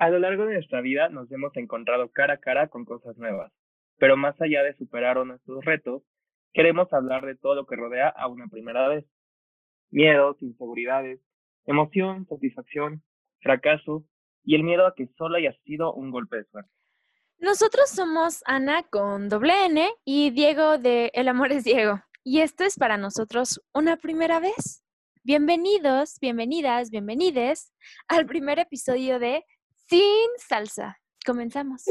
A lo largo de nuestra vida nos hemos encontrado cara a cara con cosas nuevas, pero más allá de superar nuestros retos, queremos hablar de todo lo que rodea a una primera vez. Miedos, inseguridades, emoción, satisfacción, fracaso y el miedo a que solo haya sido un golpe de suerte. Nosotros somos Ana con doble N y Diego de El Amor es Diego. Y esto es para nosotros una primera vez. Bienvenidos, bienvenidas, bienvenides al primer episodio de sin salsa. Comenzamos.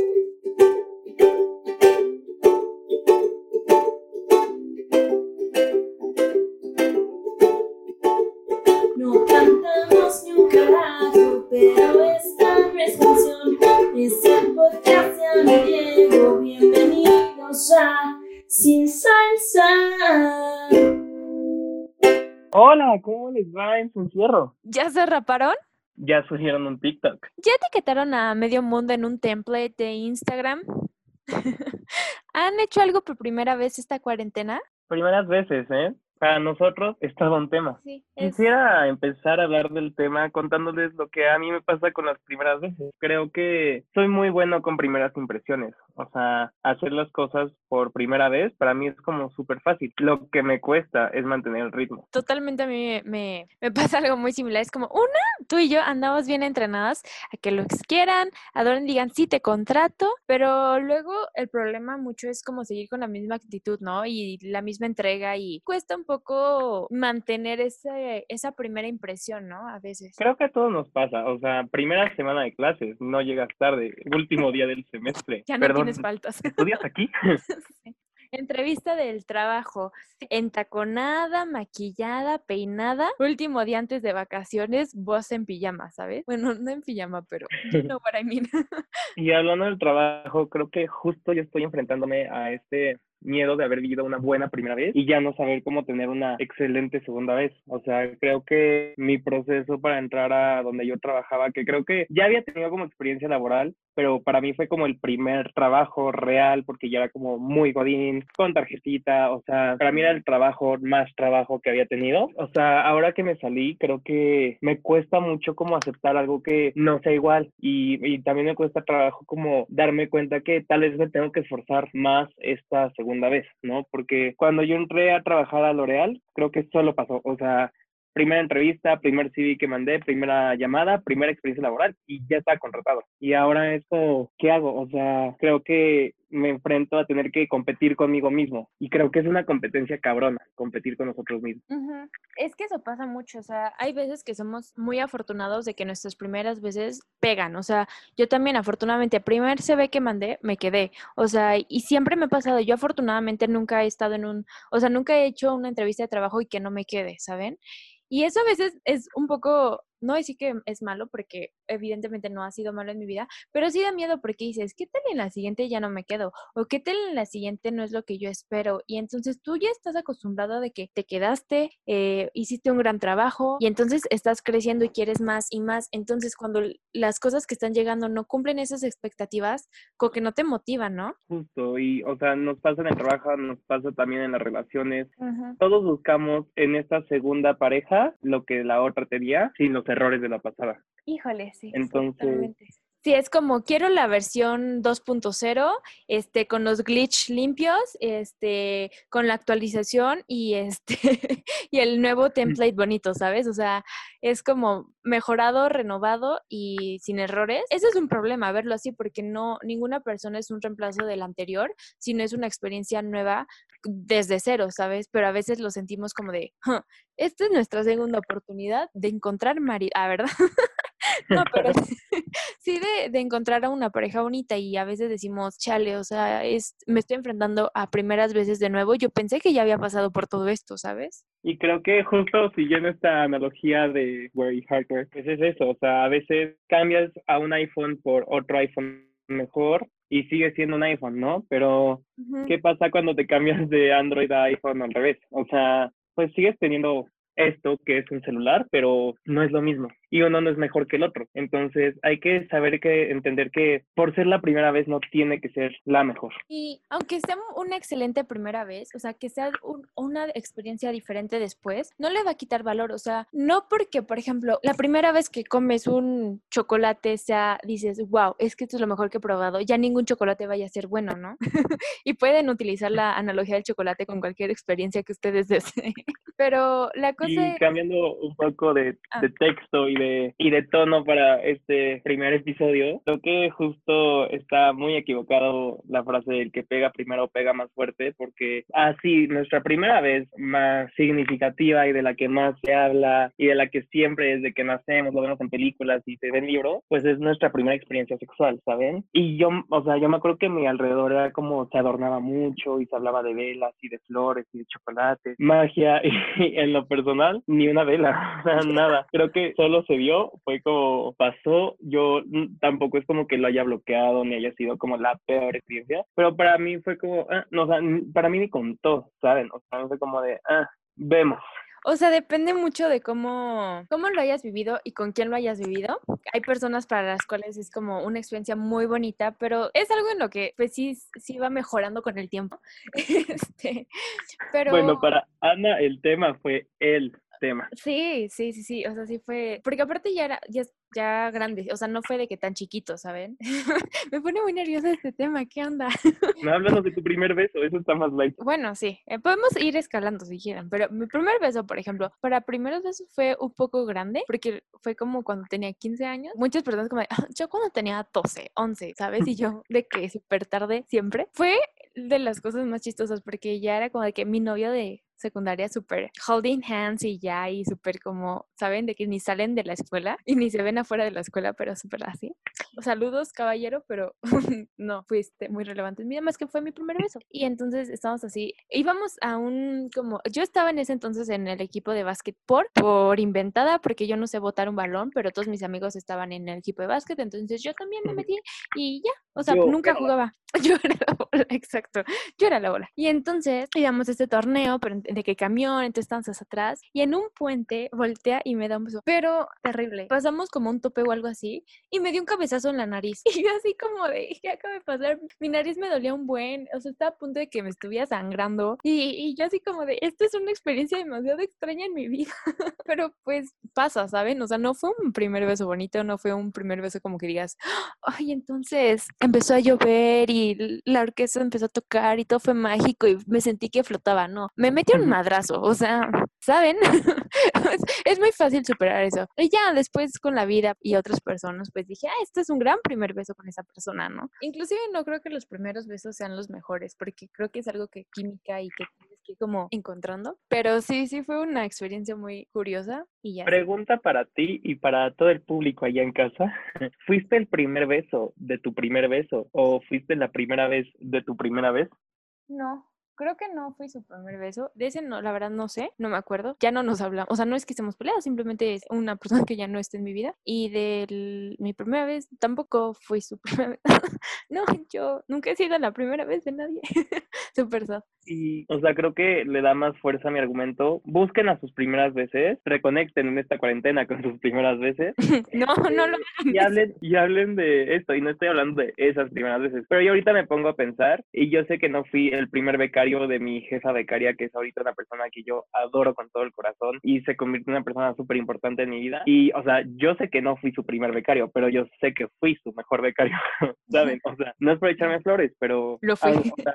No cantamos ni un carajo, pero esta no es canción. Es el podcast de Ana Diego. Bienvenidos a Sin Salsa. Hola, ¿cómo les va en su encierro? ¿Ya se raparon? Ya subieron un TikTok. ¿Ya etiquetaron a medio mundo en un template de Instagram? ¿Han hecho algo por primera vez esta cuarentena? Primeras veces, ¿eh? Para nosotros es todo un tema. Sí, es- Quisiera empezar a hablar del tema contándoles lo que a mí me pasa con las primeras veces. Creo que soy muy bueno con primeras impresiones. O sea, hacer las cosas por primera vez para mí es como súper fácil. Lo que me cuesta es mantener el ritmo. Totalmente a mí me, me pasa algo muy similar. Es como, una, tú y yo andamos bien entrenadas a que lo quieran, adoren, digan, sí, te contrato, pero luego el problema mucho es como seguir con la misma actitud, ¿no? Y la misma entrega y cuesta un poco mantener ese, esa primera impresión, ¿no? A veces. Creo que a todos nos pasa. O sea, primera semana de clases, no llegas tarde, último día del semestre. Ya no Perdón, tienes faltas. ¿estudias aquí? Sí. Entrevista del trabajo, entaconada, maquillada, peinada, último día antes de vacaciones, vos en pijama, ¿sabes? Bueno, no en pijama, pero you know what I mean. Y hablando del trabajo, creo que justo yo estoy enfrentándome a este miedo de haber vivido una buena primera vez y ya no saber cómo tener una excelente segunda vez. O sea, creo que mi proceso para entrar a donde yo trabajaba, que creo que ya había tenido como experiencia laboral, pero para mí fue como el primer trabajo real porque ya era como muy godín, con tarjetita, o sea, para mí era el trabajo más trabajo que había tenido. O sea, ahora que me salí, creo que me cuesta mucho como aceptar algo que no sea igual y, también me cuesta trabajo como darme cuenta que tal vez me tengo que esforzar más esta segunda vez, ¿no? Porque cuando yo entré a trabajar a L'Oreal, creo que solo pasó, o sea, primera entrevista, primer CV que mandé, primera llamada, primera experiencia laboral y ya estaba contratado. Y ahora es como, ¿qué hago? O sea, creo que me enfrento a tener que competir conmigo mismo y creo que es una competencia cabrona, competir con nosotros mismos. Es que eso pasa mucho, o sea, hay veces que somos muy afortunados de que nuestras primeras veces pegan, o sea, yo también afortunadamente, primer CV que mandé, me quedé, o sea, y siempre me ha pasado, yo afortunadamente nunca he estado en un, o sea, nunca he hecho una entrevista de trabajo y que no me quede, ¿saben? Y eso a veces es un poco, no decir que es malo, porque evidentemente no ha sido malo en mi vida, pero sí da miedo porque dices, ¿qué tal en la siguiente ya no me quedo? ¿O qué tal en la siguiente no es lo que yo espero? Y entonces tú ya estás acostumbrado de que te quedaste, eh, hiciste un gran trabajo y entonces estás creciendo y quieres más y más. Entonces cuando las cosas que están llegando no cumplen esas expectativas, como que no te motivan, ¿no? Justo, y o sea, nos pasa en el trabajo, nos pasa también en las relaciones. Todos buscamos en esta segunda pareja lo que la otra tenía sin los errores de la pasada. Híjole, sí. Entonces-. Sí, es como quiero la versión 2.0, este, con los glitch limpios, este, con la actualización y este, y el nuevo template bonito, ¿sabes? O sea, es como mejorado, renovado y sin errores. Ese es un problema, verlo así, porque no, ninguna persona es un reemplazo del anterior, sino es una experiencia nueva desde cero, ¿sabes? Pero a veces lo sentimos como de, "Huh, esta es nuestra segunda oportunidad de encontrar marido, ah, ¿verdad? No, pero sí de, de encontrar a una pareja bonita y a veces decimos, chale, o sea, es, me estoy enfrentando a primeras veces de nuevo. Yo pensé que ya había pasado por todo esto, ¿sabes? Y creo que justo siguiendo esta analogía de wear y hardware, pues es eso, o sea, a veces cambias a un iPhone por otro iPhone mejor y sigue siendo un iPhone, ¿no? Pero. ¿qué pasa cuando te cambias de Android a iPhone al revés? O sea, pues sigues teniendo esto que es un celular, pero no es lo mismo. Y uno no es mejor que el otro. Entonces hay que saber que entender que por ser la primera vez no tiene que ser la mejor. Y aunque sea una excelente primera vez, o sea, que sea una experiencia diferente después, no le va a quitar valor, o sea, no porque, por ejemplo, la primera vez que comes un chocolate sea, dices, wow, es que esto es lo mejor que he probado, ya ningún chocolate vaya a ser bueno, ¿no? y pueden utilizar la analogía del chocolate con cualquier experiencia que ustedes deseen. Pero la cosa y cambiando un poco de, ah. de, texto y de, y de tono para este primer episodio, creo que justo está muy equivocado la frase del que pega primero pega más fuerte, porque así nuestra primera vez más significativa y de la que más se habla y de la que siempre desde que nacemos lo vemos en películas y se ven libros, pues es nuestra primera experiencia sexual, ¿saben? Y yo, o sea, yo me acuerdo que mi alrededor era como se adornaba mucho y se hablaba de velas y de flores y de chocolate, magia y en lo personal ni una vela, nada. Creo que solo se vio, fue como pasó, yo tampoco es como que lo haya bloqueado ni haya sido como la peor experiencia, pero para mí fue como, ah, no, o sea, para mí ni contó, ¿saben? O sea, fue como de, ah, vemos. O sea, depende mucho de cómo, cómo lo hayas vivido y con quién lo hayas vivido. Hay personas para las cuales es como una experiencia muy bonita, pero es algo en lo que pues sí, sí va mejorando con el tiempo. Este, pero... Bueno, para Ana el tema fue el tema. Sí, sí, sí, sí, o sea, sí fue, porque aparte ya era, ya, ya grande, o sea, no fue de que tan chiquito, ¿saben? Me pone muy nerviosa este tema, ¿qué onda? no, háblanos de tu primer beso, eso está más light. Bueno, sí, eh, podemos ir escalando si quieren, pero mi primer beso, por ejemplo, para primeros besos fue un poco grande, porque fue como cuando tenía 15 años. Muchas personas como, ah, yo cuando tenía 12, 11, ¿sabes? Y yo de que súper tarde siempre. Fue de las cosas más chistosas, porque ya era como de que mi novio de secundaria súper holding hands y ya, y súper como, ¿saben? De que ni salen de la escuela y ni se ven afuera de la escuela, pero súper así. Saludos, caballero, pero no fuiste muy relevante en mi más que fue mi primer beso. Y entonces estábamos así, íbamos a un, como, yo estaba en ese entonces en el equipo de básquet por, por inventada, porque yo no sé botar un balón, pero todos mis amigos estaban en el equipo de básquet, entonces yo también me metí y ya, o sea, nunca jugaba. Yo era la bola, exacto. Yo era la bola. Y entonces íbamos a este torneo, pero de que camión, entonces estábamos atrás. Y en un puente voltea y me da un beso. Pero terrible. Pasamos como un tope o algo así. Y me dio un cabezazo en la nariz. Y yo así como de, ¿qué acaba de pasar? Mi nariz me dolía un buen. O sea, estaba a punto de que me estuviera sangrando. Y, y yo así como de, esto es una experiencia demasiado extraña en mi vida. pero pues pasa, ¿saben? O sea, no fue un primer beso bonito, no fue un primer beso como que digas, ay, entonces empezó a llover y la orquesta empezó a tocar y todo fue mágico y me sentí que flotaba, no, me metí un madrazo, o sea, ¿saben? es, muy fácil superar eso. Y ya después con la vida y otras personas, pues dije, ah, este es un gran primer beso con esa persona, ¿no? Inclusive no creo que los primeros besos sean los mejores, porque creo que es algo que química y que como encontrando, pero sí, sí fue una experiencia muy curiosa y ya. Pregunta para ti y para todo el público allá en casa. ¿Fuiste el primer beso de tu primer beso o fuiste la primera vez de tu primera vez? No, Creo que no fue su primer beso. De ese no, la verdad no sé, no me acuerdo. Ya no nos hablamos. O sea, no es que estemos peleados, simplemente es una persona que ya no está en mi vida. Y de mi primera vez tampoco fue su primera vez. no, yo nunca he sido la primera vez de nadie. Súper sad. Y, o sea, creo que le da más fuerza a mi argumento. Busquen a sus primeras veces, reconecten en esta cuarentena con sus primeras veces. no, no lo y hablen, y hablen de esto. Y no estoy hablando de esas primeras veces. Pero yo ahorita me pongo a pensar y yo sé que no fui el primer becario de mi jefa becaria, que es ahorita una persona que yo adoro con todo el corazón y se convirtió en una persona súper importante en mi vida. Y, o sea, yo sé que no fui su primer becario, pero yo sé que fui su mejor becario, ¿saben? O sea, no es por echarme flores, pero lo, fui.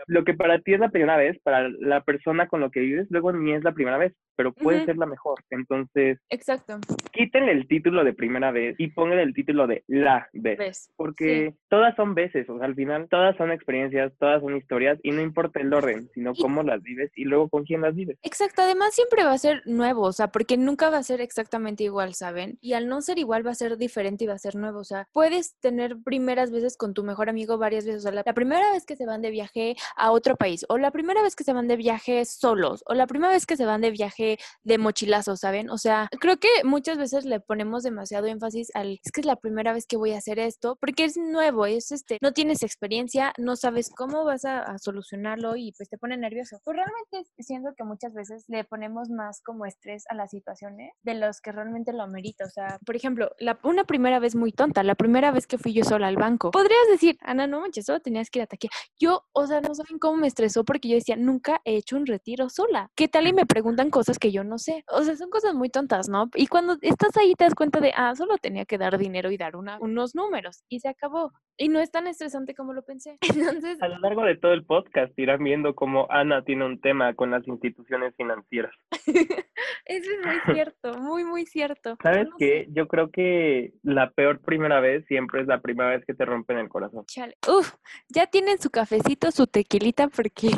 lo que para ti es la primera vez, para la persona con lo que vives, luego ni es la primera vez, pero puede ser la mejor. Entonces, exacto. Quítenle el título de primera vez y pónganle el título de la vez, porque todas son veces, o sea, al final todas son experiencias, todas son historias y no importa el orden, sino cómo las vives y luego con quién las vives. Exacto, además siempre va a ser nuevo, o sea, porque nunca va a ser exactamente igual, ¿saben? Y al no ser igual va a ser diferente y va a ser nuevo, o sea, puedes tener primeras veces con tu mejor amigo varias veces, o sea, la, primera vez que se van de viaje a otro país, o la primera vez que se van de viaje solos, o la primera vez que se van de viaje de mochilazo, ¿saben? O sea, creo que muchas veces le ponemos demasiado énfasis al, es que es la primera vez que voy a hacer esto, porque es nuevo, es este, no tienes experiencia, no sabes cómo vas a, a solucionarlo y pues te pone pone nervioso. Pues realmente siento que muchas veces le ponemos más como estrés a las situaciones de los que realmente lo amerita. O sea, por ejemplo, la, una primera vez muy tonta, la primera vez que fui yo sola al banco. Podrías decir, Ana, no manches, solo tenías que ir a taquilla. Yo, o sea, no saben cómo me estresó porque yo decía, nunca he hecho un retiro sola. ¿Qué tal? Y me preguntan cosas que yo no sé. O sea, son cosas muy tontas, ¿no? Y cuando estás ahí te das cuenta de, ah, solo tenía que dar dinero y dar una, unos números. Y se acabó. Y no es tan estresante como lo pensé. Entonces... A lo largo de todo el podcast irán viendo cómo Ana tiene un tema con las instituciones financieras. Eso es muy cierto, muy, muy cierto. ¿Sabes qué? Yo creo que la peor primera vez siempre es la primera vez que te rompen el corazón. Chale. Uf, ya tienen su cafecito, su tequilita, porque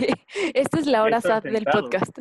esta es la hora sad del podcast.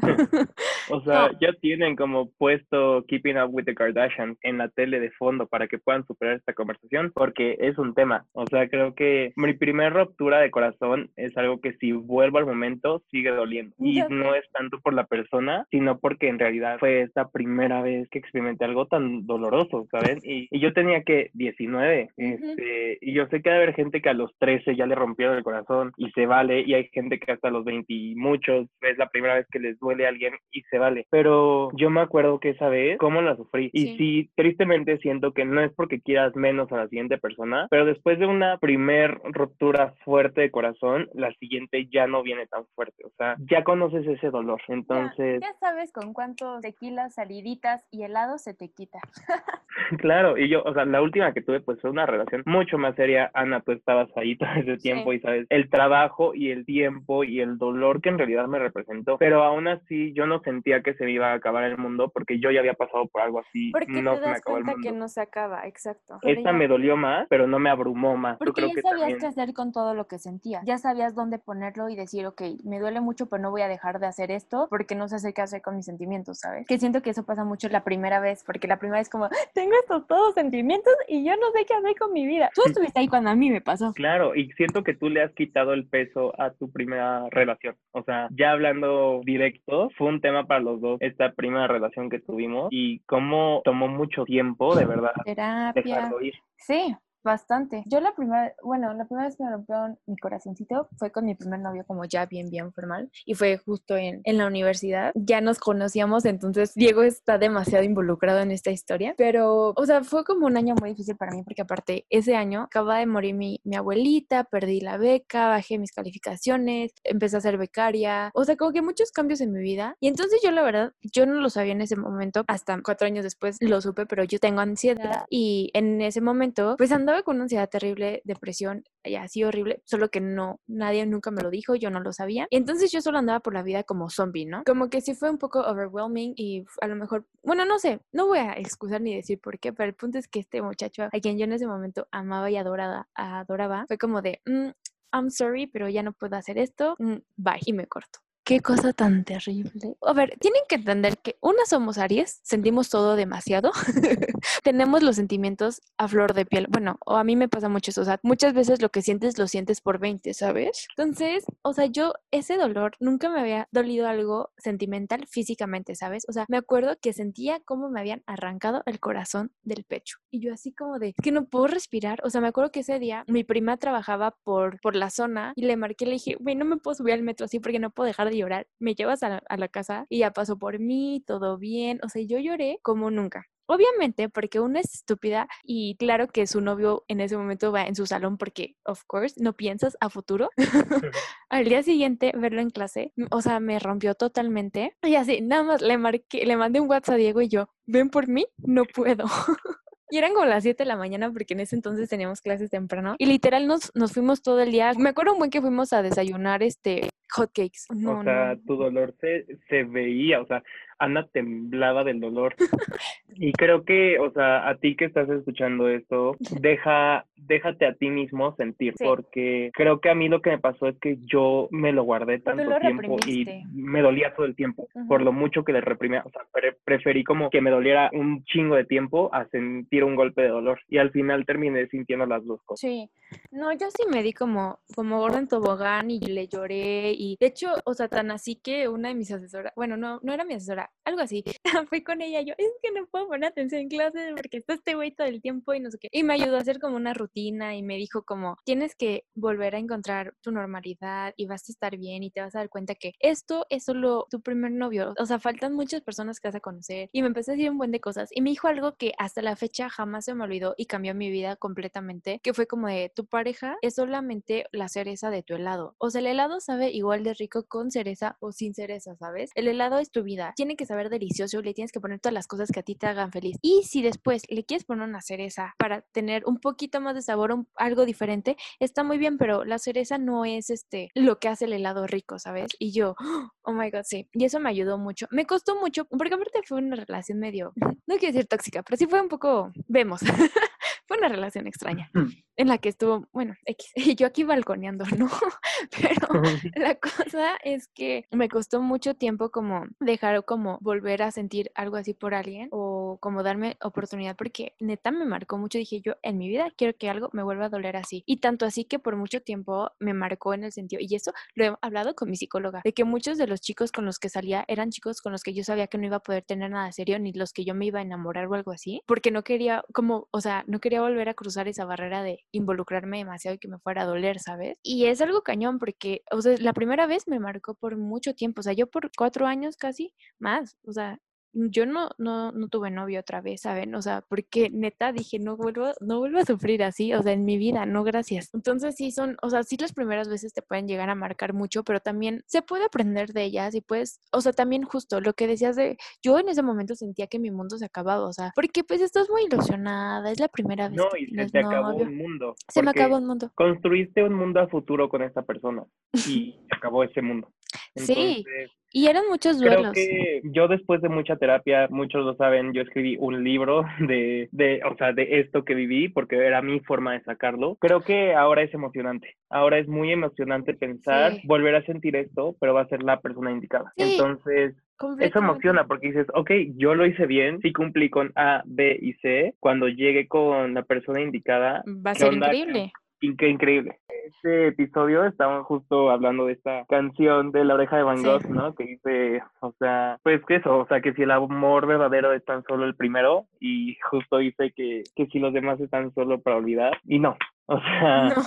o sea, ya tienen como puesto Keeping Up with the Kardashians en la tele de fondo para que puedan superar esta conversación, porque es un tema. O sea, creo que mi primera ruptura de corazón es algo que si vuelvo al momento sigue doliendo. Y no es tanto por la persona, sino porque en realidad fue esta primera vez que experimenté algo tan doloroso, ¿saben? Y, yo tenía que 19, este, y yo sé que debe haber gente que a los 13 ya le rompieron el corazón y se vale, y hay gente que hasta los 20 y muchos es la primera vez que les duele a alguien y se vale. Pero yo me acuerdo que esa vez, cómo la sufrí. Y sí, tristemente siento que no es porque quieras menos a la siguiente persona, pero después de una primer ruptura fuerte de corazón, la siguiente ya no viene tan fuerte. O sea, ya conoces ese dolor. Entonces. Ya, sabes con cuántos tequilas, saliditas y helados se te quita. claro, y yo, o sea, la última que tuve, pues fue una relación mucho más seria. Ana, tú estabas ahí todo ese tiempo y sabes el trabajo y el tiempo y el dolor que en realidad me representó. Pero aún así, yo no sentía que se me iba a acabar el mundo porque yo ya había pasado por algo así. Porque no te se me das el mundo. que no se acaba, exacto. Esta me dolió más, pero no me abrumó más. Porque ya sabías también... qué hacer con todo lo que sentía. Ya sabías dónde ponerlo y decir, ok, me duele mucho, pero no voy a dejar de hacer esto porque no sé hacer qué hacer con mis sentimientos, ¿sabes? Que siento que eso pasa mucho la primera vez, porque la primera vez como, tengo estos todos sentimientos y yo no sé qué hacer con mi vida. Tú estuviste ahí cuando a mí me pasó. Claro, y siento que tú le has quitado el peso a tu primera relación. O sea, ya hablando directo, fue un tema para los dos esta primera relación que tuvimos y cómo tomó mucho tiempo, de verdad, Terapia. dejarlo ir. Sí, bastante. Yo la primera, bueno, la primera vez que me rompió mi corazoncito fue con mi primer novio como ya bien, bien formal y fue justo en, en la universidad. Ya nos conocíamos, entonces Diego está demasiado involucrado en esta historia, pero, o sea, fue como un año muy difícil para mí porque aparte ese año acaba de morir mi, mi abuelita, perdí la beca, bajé mis calificaciones, empecé a ser becaria, o sea, como que muchos cambios en mi vida y entonces yo la verdad, yo no lo sabía en ese momento, hasta cuatro años después lo supe, pero yo tengo ansiedad y en ese momento pues andaba con una ansiedad terrible, depresión, así horrible, solo que no, nadie nunca me lo dijo, yo no lo sabía. Y entonces yo solo andaba por la vida como zombie, ¿no? Como que sí fue un poco overwhelming y a lo mejor, bueno, no sé, no voy a excusar ni decir por qué, pero el punto es que este muchacho a quien yo en ese momento amaba y adoraba, adoraba fue como de, mm, I'm sorry, pero ya no puedo hacer esto, mm, bye, y me corto. Qué cosa tan terrible. A ver, tienen que entender que una somos Aries, sentimos todo demasiado. Tenemos los sentimientos a flor de piel. Bueno, o a mí me pasa mucho eso. O sea, muchas veces lo que sientes lo sientes por 20, ¿sabes? Entonces, o sea, yo ese dolor nunca me había dolido algo sentimental físicamente, ¿sabes? O sea, me acuerdo que sentía como me habían arrancado el corazón del pecho. Y yo así como de, "Es que no puedo respirar. O sea, me acuerdo que ese día mi prima trabajaba por, por la zona y le marqué, le dije, güey, no me puedo subir al metro así porque no puedo dejar de llorar. Me llevas a la, a la casa y ya pasó por mí, todo bien. O sea, yo lloré como nunca. Obviamente, porque una es estúpida y claro que su novio en ese momento va en su salón porque, of course, no piensas a futuro. Al día siguiente, verlo en clase, o sea, me rompió totalmente. Y así, nada más le marqué, le mandé un WhatsApp a Diego y yo, ven por mí, no puedo. Y eran como las 7 de la mañana porque en ese entonces teníamos clases temprano. Y literal nos, nos fuimos todo el día. Me acuerdo un buen que fuimos a desayunar este hotcakes. No, o sea, no. tu dolor se, se veía, o sea, Ana temblaba del dolor. Y creo que, o sea, a ti que estás escuchando esto, deja, déjate a ti mismo sentir, Sí. porque creo que a mí lo que me pasó es que yo me lo guardé Tú lo tanto tiempo y reprimiste. me dolía todo el tiempo, por Ujú. lo mucho que le reprimía, o sea, pre- preferí como que me doliera un chingo de tiempo a sentir un golpe de dolor y al final terminé sintiendo las dos cosas. Sí, No, yo sí me di como, como gorda en tobogán y le lloré y de hecho, o sea, tan así que una de mis asesoras, bueno, no, no era mi asesora, algo así, fui con ella yo, es que no puedo poner atención en clase porque está este güey todo el tiempo y no sé qué. Y me ayudó a hacer como una rutina y me dijo como, tienes que volver a encontrar tu normalidad y vas a estar bien y te vas a dar cuenta que esto es solo tu primer novio, o sea, faltan muchas personas que vas a conocer y me empecé a decir un buen de cosas y me dijo algo que hasta la fecha jamás se me olvidó y cambió mi vida completamente, que fue como de tu pareja es solamente la cereza de tu helado. O sea, el helado sabe igual de rico con cereza o sin cereza, ¿sabes? El helado es tu vida. Tiene que saber delicioso, le tienes que poner todas las cosas que a ti te hagan feliz. Y si después le quieres poner una cereza para tener un poquito más de sabor, algo diferente, está muy bien, pero la cereza no es este lo que hace el helado rico, ¿sabes? Y yo, oh my god, sí. Y eso me ayudó mucho. Me costó mucho, porque aparte fue una relación medio, no quiero decir tóxica, pero sí fue un poco, vemos. fue una relación extraña en la que estuvo, bueno, X, yo aquí balconeando, ¿no? Pero la cosa es que me costó mucho tiempo como dejar como volver a sentir algo así por alguien o como darme oportunidad porque neta me marcó mucho, dije yo, en mi vida quiero que algo me vuelva a doler así. Y tanto así que por mucho tiempo me marcó en el sentido, y eso lo he hablado con mi psicóloga, de que muchos de los chicos con los que salía eran chicos con los que yo sabía que no iba a poder tener nada serio ni los que yo me iba a enamorar o algo así, porque no quería como, o sea, no quería volver a cruzar esa barrera de involucrarme demasiado y que me fuera a doler, ¿sabes? Y es algo cañón porque, o sea, la primera vez me marcó por mucho tiempo, o sea, yo por cuatro años casi más, o sea, yo no, no, no tuve novio otra vez, ¿saben? O sea, porque neta dije, no vuelvo, no vuelvo a sufrir así, o sea, en mi vida, no gracias. Entonces sí son, o sea, sí las primeras veces te pueden llegar a marcar mucho, pero también se puede aprender de ellas y pues, o sea, también justo lo que decías de, yo en ese momento sentía que mi mundo se acababa, o sea, porque pues estás muy ilusionada, es la primera vez. No, que y se acabó un mundo. Se me acabó un mundo. Construiste un mundo a futuro con esta persona y se acabó ese mundo. Sí, Y eran muchos Creo duelos. que yo después de mucha terapia, muchos lo saben, yo escribí un libro de, de, o sea, de esto que viví, porque era mi forma de sacarlo. Creo que ahora es emocionante. Ahora es muy emocionante pensar, Sí. volver a sentir esto, pero va a ser la persona indicada. Sí, Entonces, eso emociona porque dices, ok, yo lo hice bien, sí cumplí con A, B y C. Cuando llegue con la persona indicada, Va a ¿qué ser onda? increíble. Qué increíble. Este episodio estaban justo hablando de esta canción de La Oreja de Van Sí. Gogh, ¿no? Que dice, o sea, pues que eso, o sea, que si el amor verdadero es tan solo el primero y justo dice que, que si los demás están solo para olvidar y no. O sea, No,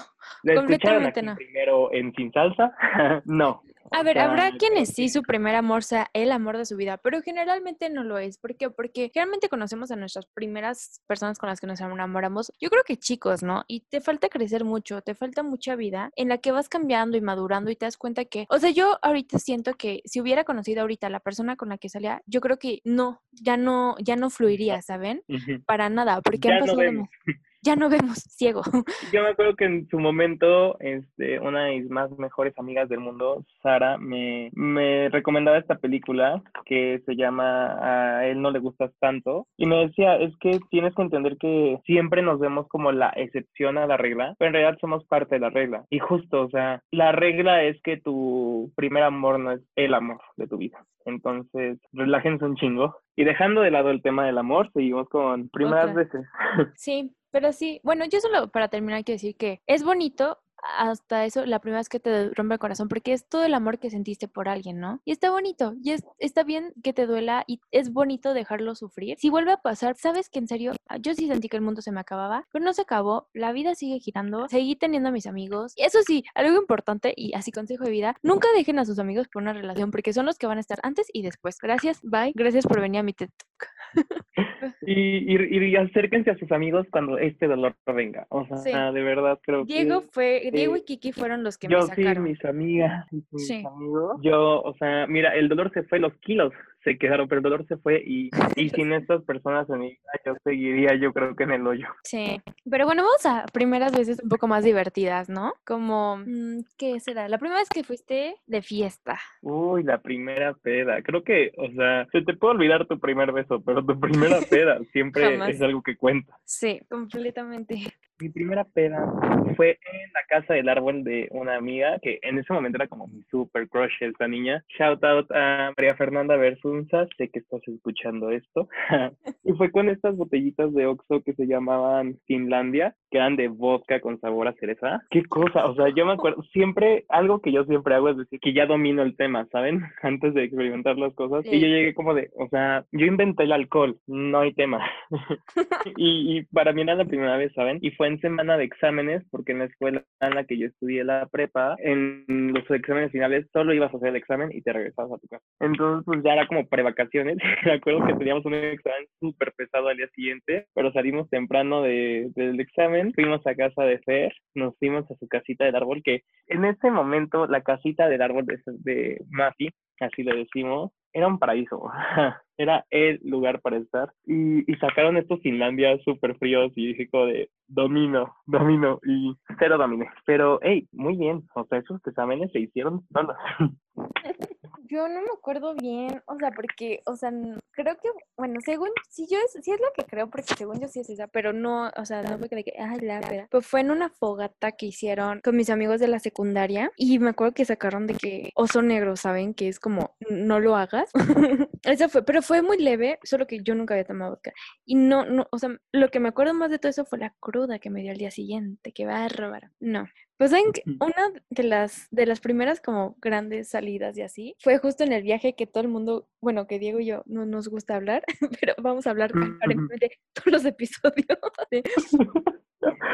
¿la escucharon aquí no. primero en Sin Salsa? no. A ver, habrá quienes sí su primer amor sea el amor de su vida, pero generalmente no lo es. ¿Por qué? Porque generalmente conocemos a nuestras primeras personas con las que nos enamoramos, yo creo que chicos, ¿no? Y te falta crecer mucho, te falta mucha vida en la que vas cambiando y madurando y te das cuenta que, o sea, yo ahorita siento que si hubiera conocido ahorita a la persona con la que salía, yo creo que no, ya no, ya no fluiría, ¿saben? Para nada, porque Ya han no pasado vemos. Ya no vemos, ciego. Yo me acuerdo que en su momento, este, una de mis más mejores amigas del mundo, Sara, me, me recomendaba esta película que se llama A él no le gustas tanto. Y me decía, es que tienes que entender que siempre nos vemos como la excepción a la regla, pero en realidad somos parte de la regla. Y justo, o sea, la regla es que tu primer amor no es el amor de tu vida. Entonces, relájense un chingo. Y dejando de lado el tema del amor, seguimos con primeras veces. Sí, pero sí, bueno, yo solo para terminar quiero decir que es bonito hasta eso la primera vez que te rompe el corazón porque es todo el amor que sentiste por alguien, ¿no? Y está bonito, y es, está bien que te duela y es bonito dejarlo sufrir. Si vuelve a pasar, sabes que en serio, ah, yo sí sentí que el mundo se me acababa, pero no se acabó, la vida sigue girando, seguí teniendo a mis amigos. Y eso sí, algo importante y así consejo de vida, nunca dejen a sus amigos por una relación porque son los que van a estar antes y después. Gracias, bye, gracias por venir a mi TED. Y, y, y acérquense a sus amigos cuando este dolor venga. O sea, Sí. de verdad creo Diego que fue, Diego y Kiki fueron los que yo me sí, sacaron. mis amigas y mis Sí. amigos. Yo, o sea, mira, el dolor se fue, los kilos se quedaron, pero el dolor se fue y, y sin estas personas en mi vida yo seguiría, yo creo que en el hoyo. Sí, pero bueno, vamos a primeras veces un poco más divertidas, ¿no? Como, mm, ¿qué será? La primera vez que fuiste de fiesta. Uy, la primera peda. Creo que, o sea, se te puede olvidar tu primer beso, pero tu primera peda siempre es algo que cuenta. Sí, completamente. Mi primera peda fue en la casa del árbol de una amiga que en ese momento era como mi super crush esta niña. Shout out a María Fernanda Versunza, sé que estás escuchando esto. y fue con estas botellitas de Oxxo que se llamaban Finlandia, que eran de vodka con sabor a cereza. Qué cosa, o sea, yo me acuerdo, siempre, algo que yo siempre hago es decir que ya domino el tema, ¿saben? Antes de experimentar las cosas. Y yo llegué como de, o sea, yo inventé el alcohol, no hay tema. y, y para mí era la primera vez, ¿saben? Y fue en semana de exámenes, porque en la escuela en la que yo estudié la prepa, en los exámenes finales solo ibas a hacer el examen y te regresabas a tu casa. Entonces, pues ya era como prevacaciones. Me acuerdo que teníamos un examen súper pesado al día siguiente, pero salimos temprano de, del examen, fuimos a casa de Fer, nos fuimos a su casita del árbol, que en ese momento la casita del árbol de, de Mafi, así le decimos, era un paraíso. era el lugar para estar. Y, y sacaron estos Finlandia súper fríos y dije de domino, domino y cero dominé. Pero, hey, muy bien. O sea, esos exámenes se hicieron solos. Yo no me acuerdo bien, o sea, porque, o sea, creo que, bueno, según, si yo es, sí es lo que creo, porque según yo sí es esa, pero no, o sea, no me quedé que, ay, la peda. Pues fue en una fogata que hicieron con mis amigos de la secundaria y me acuerdo que sacaron de que oso negro, ¿saben? Que es como, no lo hagas. Eso fue, pero fue muy leve, solo que yo nunca había tomado vodka. Y no, no, o sea, lo que me acuerdo más de todo eso fue la cruda que me dio al día siguiente, que bárbaro. No. Pues saben una de las de las primeras como grandes salidas y así fue justo en el viaje que todo el mundo, bueno, que Diego y yo no nos gusta hablar, pero vamos a hablar aparentemente todos los episodios.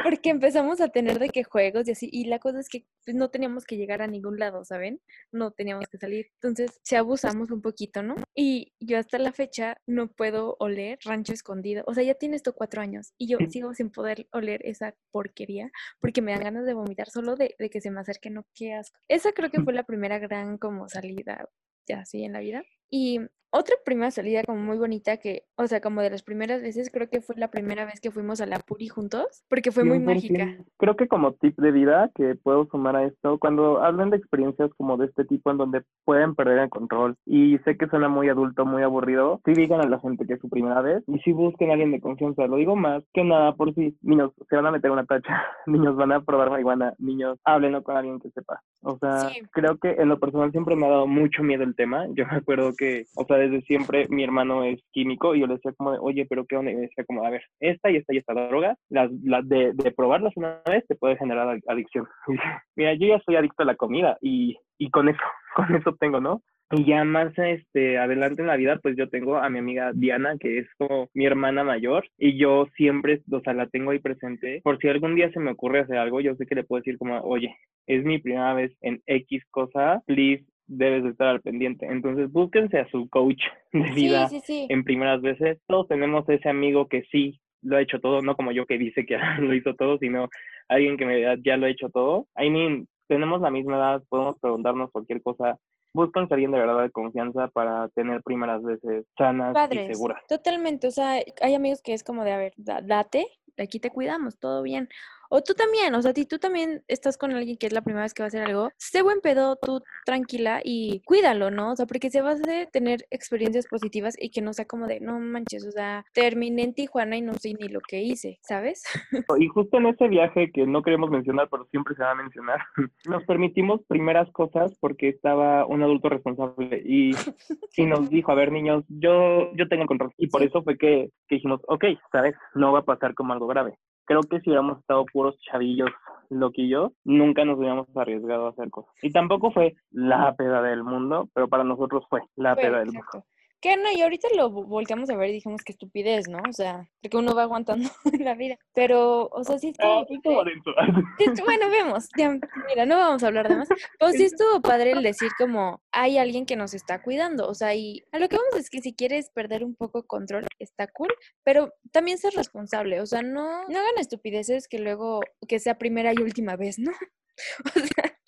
porque empezamos a tener de que juegos y así, y la cosa es que pues, no teníamos que llegar a ningún lado, ¿saben? No teníamos que salir. Entonces, se abusamos un poquito, ¿no? Y yo hasta la fecha no puedo oler rancho escondido. O sea, ya tiene esto cuatro años y yo sigo sin poder oler esa porquería porque me dan ganas de vomitar solo de, de que se me acerque, no, qué asco. Esa creo que fue la primera gran como salida ya así en la vida. Y otra primera salida como muy bonita que, o sea, como de las primeras veces, creo que fue la primera vez que fuimos a la Puri juntos, porque fue muy mágica. 100%. Creo que como tip de vida que puedo sumar a esto, cuando hablan de experiencias como de este tipo en donde pueden perder el control, y sé que suena muy adulto, muy aburrido, sí digan a la gente que es su primera vez, y sí busquen a alguien de confianza. Lo digo más que nada por si niños se van a meter una tacha, niños van a probar marihuana, niños háblenlo con alguien que sepa. O sea, creo que en lo personal siempre me ha dado mucho miedo el tema. Yo me acuerdo que, o sea, desde siempre mi hermano es químico y yo le decía como de, oye, pero qué onda, y me decía como, a ver, esta y esta y esta droga, las, las de, de probarlas una vez te puede generar ad- adicción. Mira, yo ya soy adicto a la comida y, y con eso, con eso tengo, ¿no? Y ya más este, adelante en la vida, pues yo tengo a mi amiga Diana, que es como mi hermana mayor, y yo siempre, o sea, la tengo ahí presente. Por si algún día se me ocurre hacer algo, yo sé que le puedo decir como, oye, es mi primera vez en X cosa, please, debes de estar al pendiente. Entonces, búsquense a su coach de vida sí, sí. en primeras veces. Todos tenemos ese amigo que sí lo ha hecho todo, no como yo que dice que lo hizo todo, sino alguien que realidad ya lo ha hecho todo. I mean, tenemos la misma edad, podemos preguntarnos cualquier cosa. Búsquense a alguien de verdad de confianza para tener primeras veces sanas y seguras. totalmente. O sea, hay amigos que es como de, a ver, da- date, aquí te cuidamos, todo bien. O tú también, o sea, si tú también estás con alguien que es la primera vez que va a hacer algo, sé buen pedo, tú tranquila y cuídalo, ¿no? O sea, porque se va a hacer tener experiencias positivas y que no sea como de, no manches, o sea, terminé en Tijuana y no sé ni lo que hice, ¿sabes? Y justo en ese viaje que no queremos mencionar, pero siempre se va a mencionar, nos permitimos primeras cosas porque estaba un adulto responsable y, y nos dijo, a ver niños, yo, yo tengo el control. Y por Sí. eso fue que, que dijimos, ok, sabes, no va a pasar como algo grave. Creo que si hubiéramos estado puros chavillos loquillos, nunca nos hubiéramos arriesgado a hacer cosas. Y tampoco fue la peda del mundo, pero para nosotros fue la Fue, peda del mundo. Que no, y ahorita lo vo- volteamos a ver y dijimos que estupidez, ¿no? O sea, porque uno va aguantando la vida. Pero, o sea, sí Ah, estuvo sí, dentro. Sí, estu- bueno, vemos. Ya, mira, no vamos a hablar de más. Pero sí estuvo padre el decir como hay alguien que nos está cuidando. O sea, y a lo que vamos es que si quieres perder un poco control, está cool, pero también ser responsable. O sea, no, no hagan estupideces que luego, que sea primera y última vez, ¿no? O sea,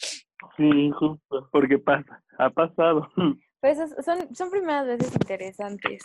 Sí, justo, porque pasa, ha pasado. Pues es- son, son primeras veces interesantes.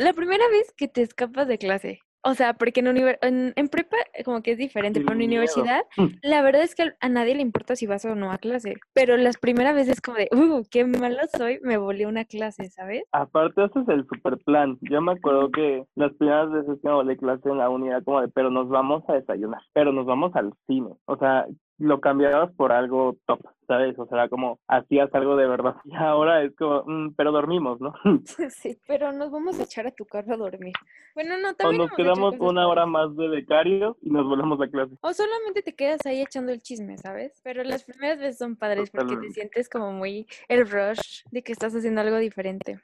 La primera vez que te escapas de clase. O sea, porque en, en, en prepa como que es diferente, pero en miedo. universidad la verdad es que a nadie le importa si vas o no a clase. Pero las primeras veces como de, uh, qué malo soy, me volé una clase, ¿sabes? Aparte, ese es el super plan. Yo me acuerdo que las primeras veces que me volé clase en la unidad como de, pero nos vamos a desayunar, pero nos vamos al cine. O sea, lo cambiabas por algo top, ¿sabes? O sea, como, hacías algo de verdad. Y ahora es como, mm, pero dormimos, ¿no? Sí, pero nos vamos a echar a tu carro a dormir. Bueno, no, O también nos hemos hecho quedamos una hora más de becarios y nos volvemos a clase. O solamente te quedas ahí echando el chisme, ¿sabes? Pero las primeras veces son padres porque te sientes como muy el rush de que estás haciendo algo diferente.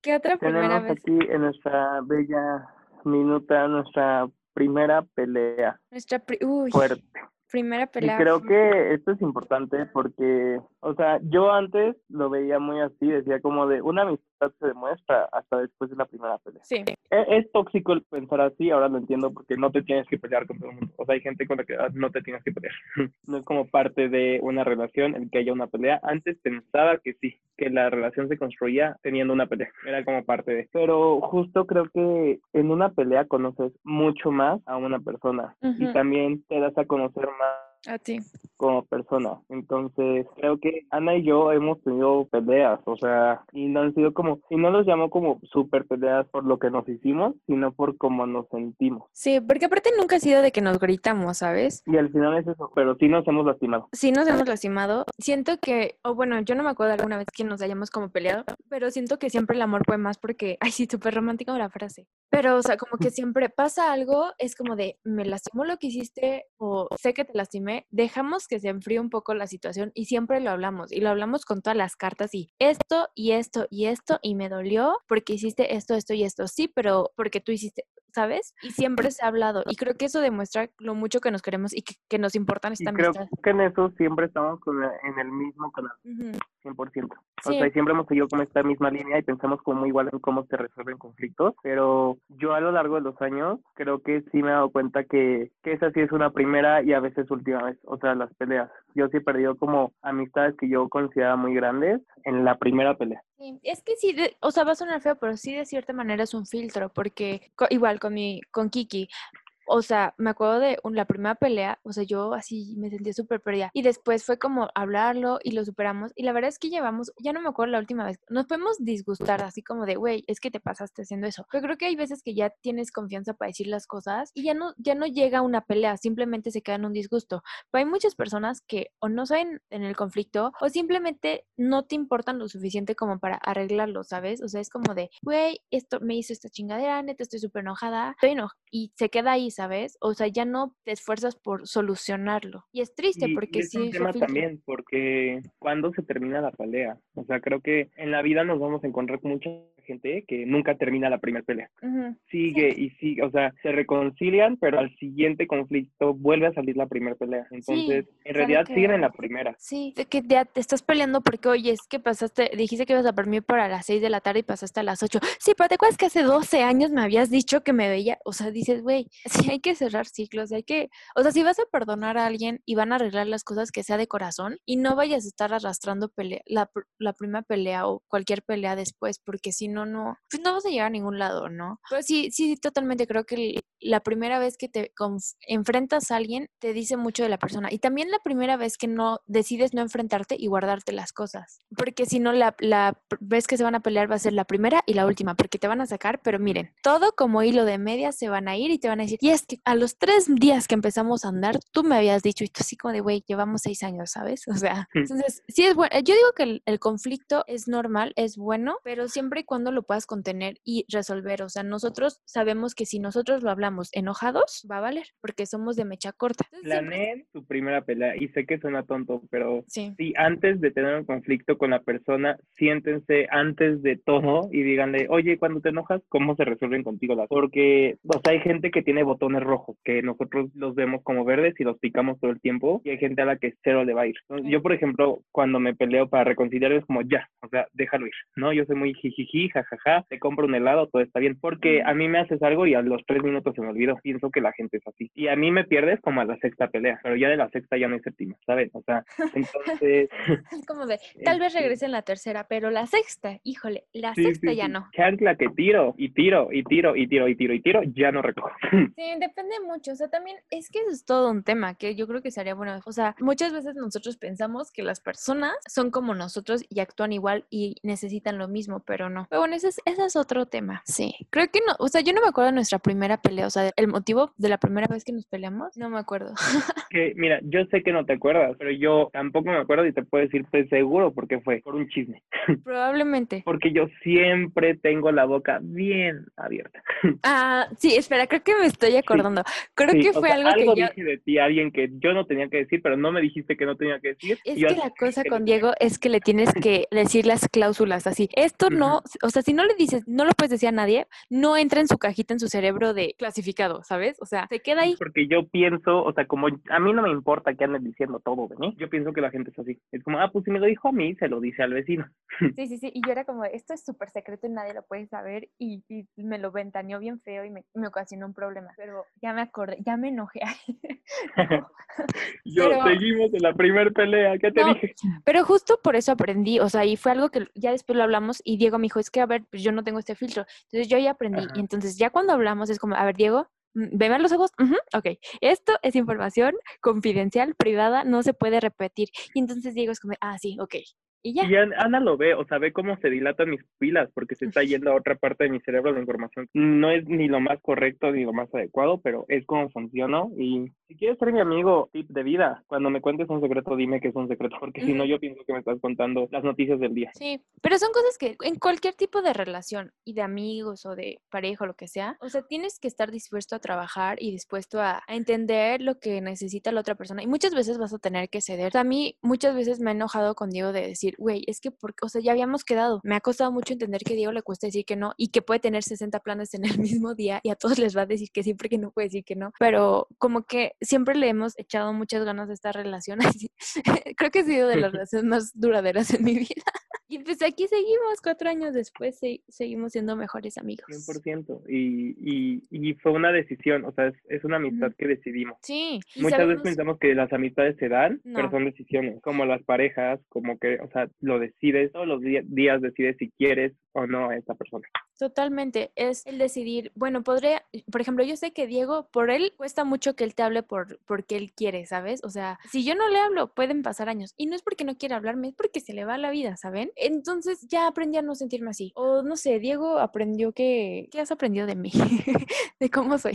¿Qué otra primera Tenemos vez? aquí en nuestra bella minuta nuestra primera pelea Nuestra pri- uy, fuerte. Primera Y pelea. creo fu- que esto es importante porque, o sea, yo antes lo veía muy así, decía como de una amistad se demuestra hasta después de la primera pelea. Sí, Es, es tóxico el pensar así, ahora lo entiendo porque no te tienes que pelear con todo el mundo. O sea, hay gente con la que ah, no te tienes que pelear. No es como parte de una relación el que haya una pelea. Antes pensaba que sí, que la relación se construía teniendo una pelea. Era como parte de. Pero justo creo que en una pelea conoces mucho más a una persona y también te das a conocer más a ti. como persona. Entonces, creo que Ana y yo hemos tenido peleas, o sea, y no han sido como, y no los llamo como super peleas por lo que nos hicimos, sino por cómo nos sentimos. Sí, porque aparte nunca ha sido de que nos gritamos, ¿sabes? Y al final es eso, pero sí nos hemos lastimado. Sí nos hemos lastimado. Siento que, o bueno, yo no me acuerdo alguna vez que nos hayamos como peleado, pero siento que siempre el amor fue más porque, ay, sí, súper romántica la frase. Pero, o sea, como que siempre pasa algo, es como de, me lastimó lo que hiciste o sé que te lastimé, dejamos que se enfríe un poco la situación y siempre lo hablamos y lo hablamos con todas las cartas y esto y esto y esto y me dolió porque hiciste esto, esto y esto. Sí, pero porque tú hiciste, ¿sabes? Y siempre se ha hablado y creo que eso demuestra lo mucho que nos queremos y que, que nos importan Y esta creo amistad. que en eso siempre estamos en el mismo canal. 100%. O Sí. sea, y siempre hemos seguido como esta misma línea y pensamos como igual en cómo se resuelven conflictos, pero yo a lo largo de los años creo que sí me he dado cuenta que, que esa sí es una primera y a veces última vez, o sea, las peleas. Yo sí he perdido como amistades que yo consideraba muy grandes en la primera pelea. Sí, es que sí, de- o sea, va a sonar feo, pero sí de cierta manera es un filtro, porque co- igual con mi, con Kiki, o sea, me acuerdo de la primera pelea, o sea, yo así me sentía súper perdida, y después fue como hablarlo y lo superamos, y la verdad es que llevamos, ya no me acuerdo la última vez, nos podemos disgustar así como de, güey, es que te pasaste haciendo eso, pero creo que hay veces que ya tienes confianza para decir las cosas y ya no, ya no llega una pelea, simplemente se queda en un disgusto, pero hay muchas personas que o no saben en el conflicto o simplemente no te importan lo suficiente como para arreglarlo, ¿sabes? O sea, es como de, güey, esto me hizo esta chingadera, neta, estoy súper enojada, estoy enojada. Y se queda ahí, ¿sabes? O sea, ya no te esfuerzas por solucionarlo. Y es triste Y- y porque es sí un tema también, porque cuando se termina la pelea, o sea, creo que en la vida nos vamos a encontrar con mucha gente que nunca termina la primera pelea. Sigue y sigue, o sea, se reconcilian, pero al siguiente conflicto vuelve a salir la primera pelea. Entonces, en realidad que- siguen en la primera. Sí, de que ya te estás peleando porque, oye, es que pasaste, dijiste que ibas a dormir para las 6 de la tarde y pasaste a las 8. Sí, pero te acuerdas que hace 12 años me habías dicho que me veía, o sea, dices, güey, sí hay que cerrar ciclos, hay que, o sea, si vas a perdonar a alguien y van a arreglar las cosas que sea de corazón y no vayas a estar arrastrando pelea, la, la primera pelea o cualquier pelea después, porque si no, no, pues no vas a llegar a ningún lado, ¿no? Pero sí, sí, totalmente creo que la primera vez que te enfrentas a alguien te dice mucho de la persona y también la primera vez que no decides no enfrentarte y guardarte las cosas, porque si no la, la vez que se van a pelear va a ser la primera y la última, porque te van a sacar, pero miren, todo como hilo de medias se van a ir y te van a decir, y que a los tres días que empezamos a andar, tú me habías dicho, y tú así como de, güey, llevamos seis años, ¿sabes? O sea, Mm. entonces, sí es bueno, yo digo que el, el conflicto es normal, es bueno, pero siempre y cuando lo puedas contener y resolver, o sea, nosotros sabemos que si nosotros lo hablamos enojados, va a valer, porque somos de mecha corta. Entonces, siempre- Planeen su primera pelea y sé que suena tonto, pero Sí. sí, antes de tener un conflicto con la persona, siéntense antes de todo y díganle, oye, cuando te enojas, ¿cómo se resuelven contigo las? Porque, o sea, hay gente que tiene botones botones rojos, que nosotros los vemos como verdes y los picamos todo el tiempo, y hay gente a la que cero le va a ir. Entonces, yo, por ejemplo, cuando me peleo para reconciliar es como ya, o sea, déjalo ir, ¿no? Yo soy muy jijiji, jajaja, te compro un helado, todo está bien, porque a mí me haces algo y a los tres minutos se me olvidó. Pienso que la gente es así. Y a mí me pierdes como a la sexta pelea, pero ya de la sexta ya no hay séptima, ¿sabes? O sea, entonces... Es como de, tal vez este regrese en la tercera, pero la sexta, híjole, la Sí, sexta sí, ya sí. no. Chancla que tiro y tiro y tiro y tiro y tiro y tiro, ya no recojo. Sí, depende mucho. O sea, también es que eso es todo un tema que yo creo que sería bueno. O sea, muchas veces nosotros pensamos que las personas son como nosotros y actúan igual y necesitan lo mismo, pero no. Pero bueno, ese es, ese es otro tema. Sí. Creo que no. O sea, yo no me acuerdo de nuestra primera pelea. O sea, el motivo de la primera vez que nos peleamos, no me acuerdo. que, mira, yo sé que no te acuerdas, pero yo tampoco me acuerdo y te puedo decir pues seguro porque fue por un chisme. Probablemente. Porque yo siempre tengo la boca bien abierta. Ah, sí, espera, creo que me estoy acordando. Creo Sí, que o fue sea, algo que yo. dije de ti a alguien que yo no tenía que decir, pero no me dijiste que no tenía que decir. Es yo que la cosa "¿Qué con Diego es que le tienes que decir las cláusulas así. Esto no, o sea, si no le dices, no lo puedes decir a nadie, no entra en su cajita en su cerebro de clasificado, ¿sabes? O sea, se queda ahí. Porque yo pienso, o sea, como a mí no me importa que anden diciendo todo de mí, yo pienso que la gente es así. Es como, ah, pues si me lo dijo a mí, se lo dice al vecino. Sí, sí, sí. Y yo era como, esto es súper secreto y nadie lo puede saber. Y, y me lo ventaneó bien feo y me, me ocasionó un problema. Pero ya me acordé, ya me enojé. yo, Pero- seguimos en la primer pelea, ¿qué te No, dije? Pero justo por eso aprendí, o sea, y fue algo que ya después lo hablamos y Diego me dijo, es que a ver, pues yo no tengo este filtro. Entonces yo ya aprendí. Ajá. Y entonces ya cuando hablamos es como, a ver, Diego, mm, veme a los ojos. ujú, ok, esto es información confidencial, privada, no se puede repetir. Y entonces Diego es como, ah, sí, ok. Y ya. Y Ana lo ve, o sea, ve cómo se dilatan mis pilas porque se está yendo a otra parte de mi cerebro la información. No es ni lo más correcto ni lo más adecuado, pero es como funciono. Y si quieres ser mi amigo, tip de vida, cuando me cuentes un secreto, dime que es un secreto, porque si no, yo pienso que me estás contando las noticias del día. Sí, pero son cosas que en cualquier tipo de relación y de amigos o de pareja o lo que sea, o sea, tienes que estar dispuesto a trabajar y dispuesto a, a entender lo que necesita la otra persona y muchas veces vas a tener que ceder. O sea, a mí muchas veces me he enojado con Diego de decir, güey, es que, porque, o sea, ya habíamos quedado. Me ha costado mucho entender que Diego le cuesta decir que no y que puede tener 60 planes en el mismo día y a todos les va a decir que sí porque no puede decir que no, pero como que siempre le hemos echado muchas ganas a esta relación. así. Creo que ha sido de las relaciones más duraderas en mi vida. Y pues aquí seguimos, cuatro años después, se- seguimos siendo mejores amigos. 100%. Y, y, y fue una decisión, o sea, es, es una amistad que decidimos. Sí, Muchas sabemos- veces pensamos que las amistades se dan, pero son decisiones, como las parejas, como que, o sea, lo decides, todos los días decides si quieres o no a esta persona. Totalmente, es el decidir, bueno, podría, por ejemplo, yo sé que Diego, por él cuesta mucho que él te hable por porque él quiere, ¿sabes? O sea, si yo no le hablo, pueden pasar años y no es porque no quiera hablarme, es porque se le va la vida, ¿saben? Entonces ya aprendí a no sentirme así. O no sé, Diego aprendió que ¿qué has aprendido de mí? de cómo soy.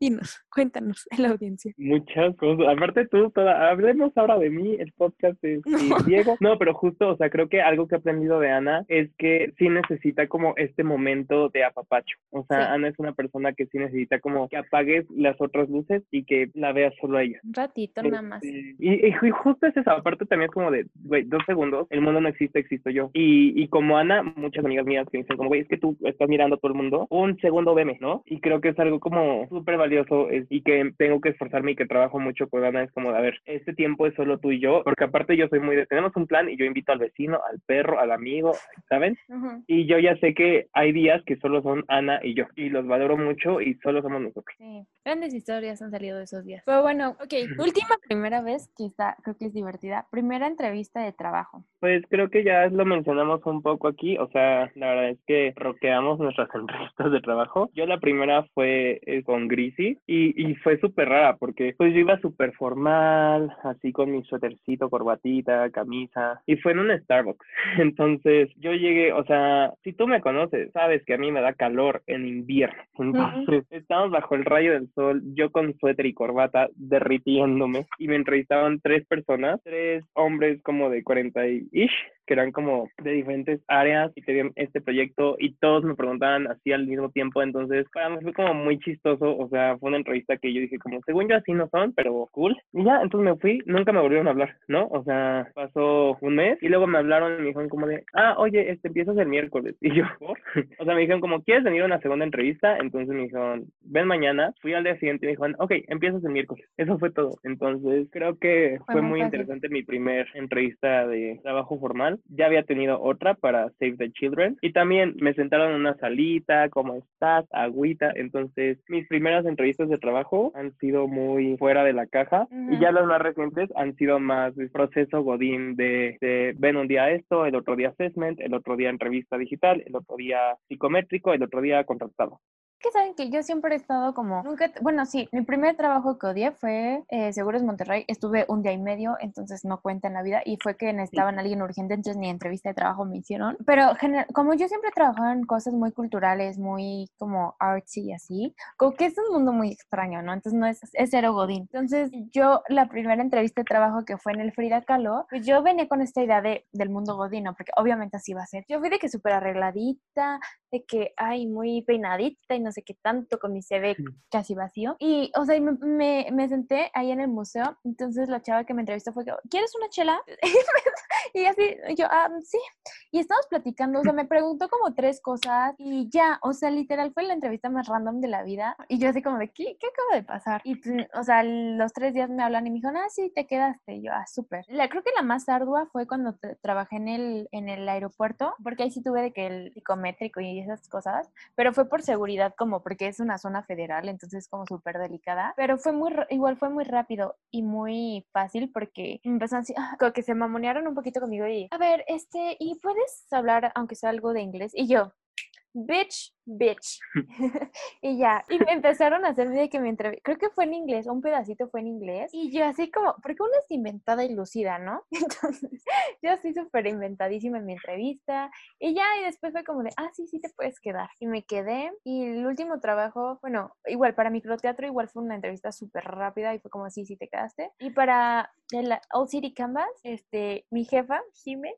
Dinos, cuéntanos en la audiencia. Muchas cosas. Aparte tú, toda, hablemos ahora de mí, el podcast es No. Diego. No, pero justo, o sea, creo que algo que he aprendido de Ana es que sí necesita como este momento de apapacho. O sea, Sí. Ana es una persona que sí necesita como que apagues las otras luces y que la veas solo a ella. Un ratito nada más. Este, Y, y ju- justo es eso, aparte también es como de, güey, dos segundos, el mundo no existe, existo yo. Y, y como Ana, muchas amigas mías que dicen como, güey, es que tú estás mirando a todo el mundo, un segundo veme, ¿no? Y creo que es algo como súper valioso es- y que tengo que esforzarme y que trabajo mucho con Ana, es como, a ver, este tiempo es solo tú y yo, porque aparte yo soy muy de, tenemos un plan y yo invito al vecino, al perro, al amigo, ¿saben? Ujú, Y yo ya sé que hay días que solo son Ana y yo, y los valoro mucho y solo somos nosotros. Sí, grandes historias han salido de esos días. Pero bueno, ok, última primera vez que está, creo que es divertida. Primera entrevista de trabajo. Pues creo que ya lo mencionamos un poco aquí, o sea, la verdad es que roqueamos nuestras entrevistas de trabajo. Yo la primera fue eh, con Greasy y, y fue súper rara porque pues yo iba súper formal, así con mi suétercito, corbatita, camisa y fue en un Starbucks. Entonces yo llegué, o sea, si tú me conoces, sabes que a mí me da calor en invierno. Entonces estamos bajo el rayo del sol, yo con suéter y corbata derritiéndome y me entrevistaban tres personas, tres hombres como de 40 y ish, que eran como de diferentes áreas y tenían este proyecto y todos me preguntaban así al mismo tiempo, entonces para mí fue como muy chistoso, o sea, sea, fue una entrevista que yo dije como, según yo así no son, pero cool. Y ya, entonces me fui, nunca me volvieron a hablar, ¿no? O sea, pasó un mes y luego me hablaron y me dijeron como de, ah, oye, este empiezas el miércoles. Y yo, ¿por? o sea, me dijeron como, ¿quieres venir a una segunda entrevista? Entonces me dijeron, ven mañana. Fui al día siguiente y me dijeron, ok, empiezas el miércoles. Eso fue todo. Entonces creo que fue, Fue muy fácil. interesante mi primer entrevista de trabajo formal. Ya había tenido otra para Save the Children y también me sentaron en una salita, ¿cómo estás? Agüita. Entonces mis primeras entrevistas de trabajo han sido muy fuera de la caja y Ujú. ya las más recientes han sido más el proceso godín de, de ven un día esto, el otro día assessment, el otro día entrevista digital, el otro día psicométrico, el otro día contratado. Que saben que yo siempre he estado como, nunca, bueno, sí, mi primer trabajo que odié fue eh, Seguros Monterrey, estuve un día y medio, entonces no cuenta en la vida, y fue que necesitaban a alguien urgente, entonces ni entrevista de trabajo me hicieron, pero como yo siempre he trabajado en cosas muy culturales, muy como artsy y así, como que es un mundo muy extraño, ¿no? Entonces no es, es cero godín. Entonces yo, la primera entrevista de trabajo que fue en el Frida Kahlo, pues yo venía con esta idea de, del mundo godino, porque obviamente así va a ser. Yo fui de que súper arregladita, de que, ay, muy peinadita y no sé qué tanto, con mi CV casi vacío. Y, o sea, y me, me, me senté ahí en el museo, entonces la chava que me entrevistó fue que, ¿quieres una chela? y así, yo, ah, sí. Y estábamos platicando, o sea, me preguntó como tres cosas y ya, o sea, literal fue la entrevista más random de la vida. Y yo así como de, ¿qué, qué acaba de pasar? Y, pues, o sea, los tres días me hablan y me dijo, ah, sí, te quedaste. Y yo, ah, súper. La, creo que la más ardua fue cuando tra- trabajé en el, en el aeropuerto, porque ahí sí tuve de que el psicométrico y esas cosas, pero fue por seguridad como porque es una zona federal, entonces como súper delicada, pero fue muy, igual fue muy rápido y muy fácil porque empezaron así, ah, como que se mamonearon un poquito conmigo y, a ver, este, ¿y puedes hablar aunque sea algo de inglés? Y yo, bitch, bitch. y ya, y me empezaron a hacer de que mi entrevista, creo que fue en inglés, un pedacito fue en inglés, y yo así como, porque una es inventada y lucida, ¿no? Entonces, yo así súper inventadísima en mi entrevista, y ya, y después fue como de, ah, sí, sí te puedes quedar. Y me quedé, y el último trabajo, bueno, igual para microteatro, igual fue una entrevista súper rápida, y fue como, sí, sí te quedaste. Y para el Old City Canvas, este, mi jefa, Jime,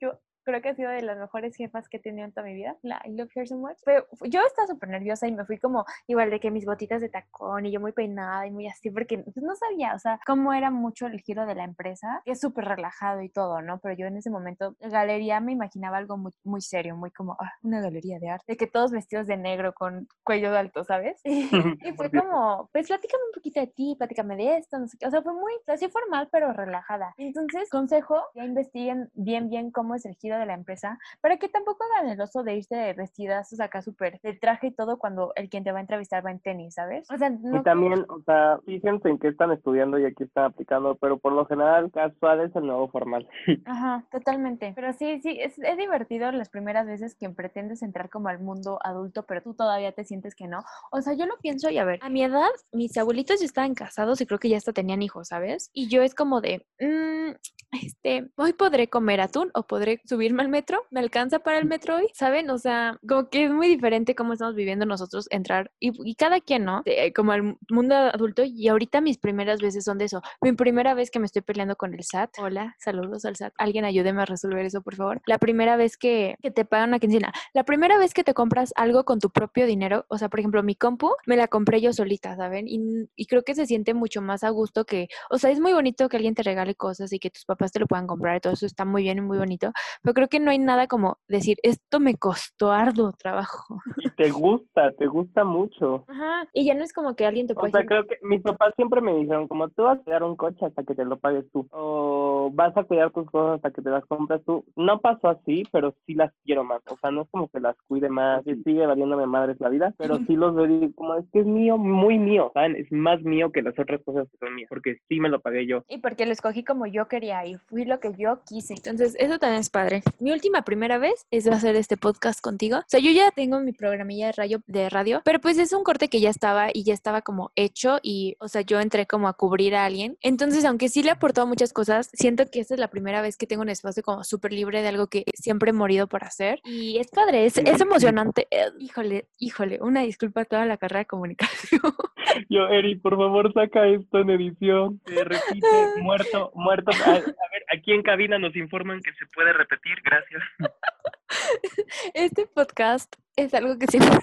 yo creo que ha sido de las mejores jefas que he tenido en toda mi vida. La I love her so much. Pero yo estaba súper nerviosa y me fui como igual de que mis botitas de tacón y yo muy peinada y muy así, porque pues, no sabía, o sea, cómo era mucho el giro de la empresa. Es súper relajado y todo, ¿no? Pero yo en ese momento, galería, me imaginaba algo muy, muy serio, muy como ah, una galería de arte, de que todos vestidos de negro con cuello alto, ¿sabes? Y, y fue como, pues platícame un poquito de ti, platícame de esto, no sé qué. O sea, fue muy, así formal, pero relajada. Entonces, consejo, ya investiguen bien, bien cómo es el giro de la empresa, para que tampoco hagan el oso de irse vestidas, o sea, acá súper de traje y todo cuando el quien te va a entrevistar va en tenis, ¿sabes? O sea, no Y también, o sea, fíjense en qué están estudiando y aquí están aplicando, pero por lo general casual es el nuevo formal. Ajá, totalmente. Pero sí, sí, es, es divertido las primeras veces que pretendes entrar como al mundo adulto, pero tú todavía te sientes que no. O sea, yo lo pienso y a ver, a mi edad, mis abuelitos ya estaban casados y creo que ya hasta tenían hijos, ¿sabes? Y yo es como de, mm, este, hoy podré comer atún o podré subirme al metro, ¿me alcanza para el metro hoy? ¿Saben? O sea, como que es muy diferente cómo estamos viviendo nosotros entrar y, y cada quien, ¿no? De- como al mundo adulto y ahorita mis primeras veces son de eso. Mi primera vez que me estoy peleando con el SAT. Hola, saludos al SAT. Alguien ayúdeme a resolver eso, por favor. La primera vez que, que te pagan una quincena. La primera vez que te compras algo con tu propio dinero. O sea, por ejemplo, mi compu me la compré yo solita, ¿saben? Y, y creo que se siente mucho más a gusto que, o sea, es muy bonito que alguien te regale cosas y que tus papás te lo puedan comprar y todo eso está muy bien y muy bonito. Pero creo que no hay nada como decir, esto me costó arduo trabajo. Y te gusta, te gusta mucho. Ajá. Y ya no es como que alguien te O puede sea, decir, creo que mis papás siempre me dijeron, como tú vas a cuidar un coche hasta que te lo pagues tú, o vas a cuidar tus cosas hasta que te las compras tú. No pasó así, pero sí las quiero más. O sea, no es como que las cuide más, y sigue valiéndome madres la vida, pero sí los veo y como es que es mío, muy mío, ¿saben? Es más mío que las otras cosas que son mías, porque sí me lo pagué yo. Y porque lo escogí como yo quería y fui lo que yo quise. Entonces, eso también es padre. Mi última primera vez es hacer este podcast contigo. O sea, yo ya tengo mi programilla de radio, de radio, pero pues es un corte que ya estaba y ya estaba como hecho y, o sea, yo entré como a cubrir a alguien. Entonces, aunque sí le he aportado muchas cosas, siento que esta es la primera vez que tengo un espacio como súper libre de algo que siempre he morido por hacer. Y es padre, es, es emocionante. Híjole, híjole, una disculpa a toda la carrera de comunicación. Yo, Eri, por favor, saca esto en edición. Repite, muerto, muerto. A, a ver, aquí en cabina nos informan que se puede repetir, gracias. Este podcast es algo que siempre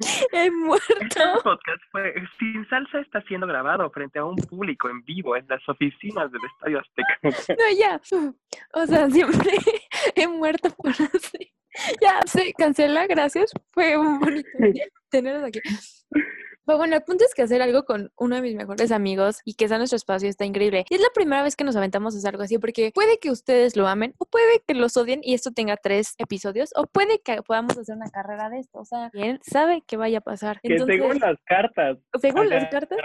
He Este muerto. podcast fue Sin Salsa está siendo grabado frente a un público en vivo en las oficinas del Estadio Azteca. No, ya. O sea, siempre he muerto por así. Ya, se cancela, gracias. Fue un bonito día tenerlos aquí. Pero bueno, el punto es que hacer algo con uno de mis mejores amigos y que sea nuestro espacio está increíble. Y es la primera vez que nos aventamos a hacer algo así, porque puede que ustedes lo amen, o puede que los odien y esto tenga tres episodios, o puede que podamos hacer una carrera de esto. O sea, quién sabe qué vaya a pasar. Que según las cartas. según las cartas,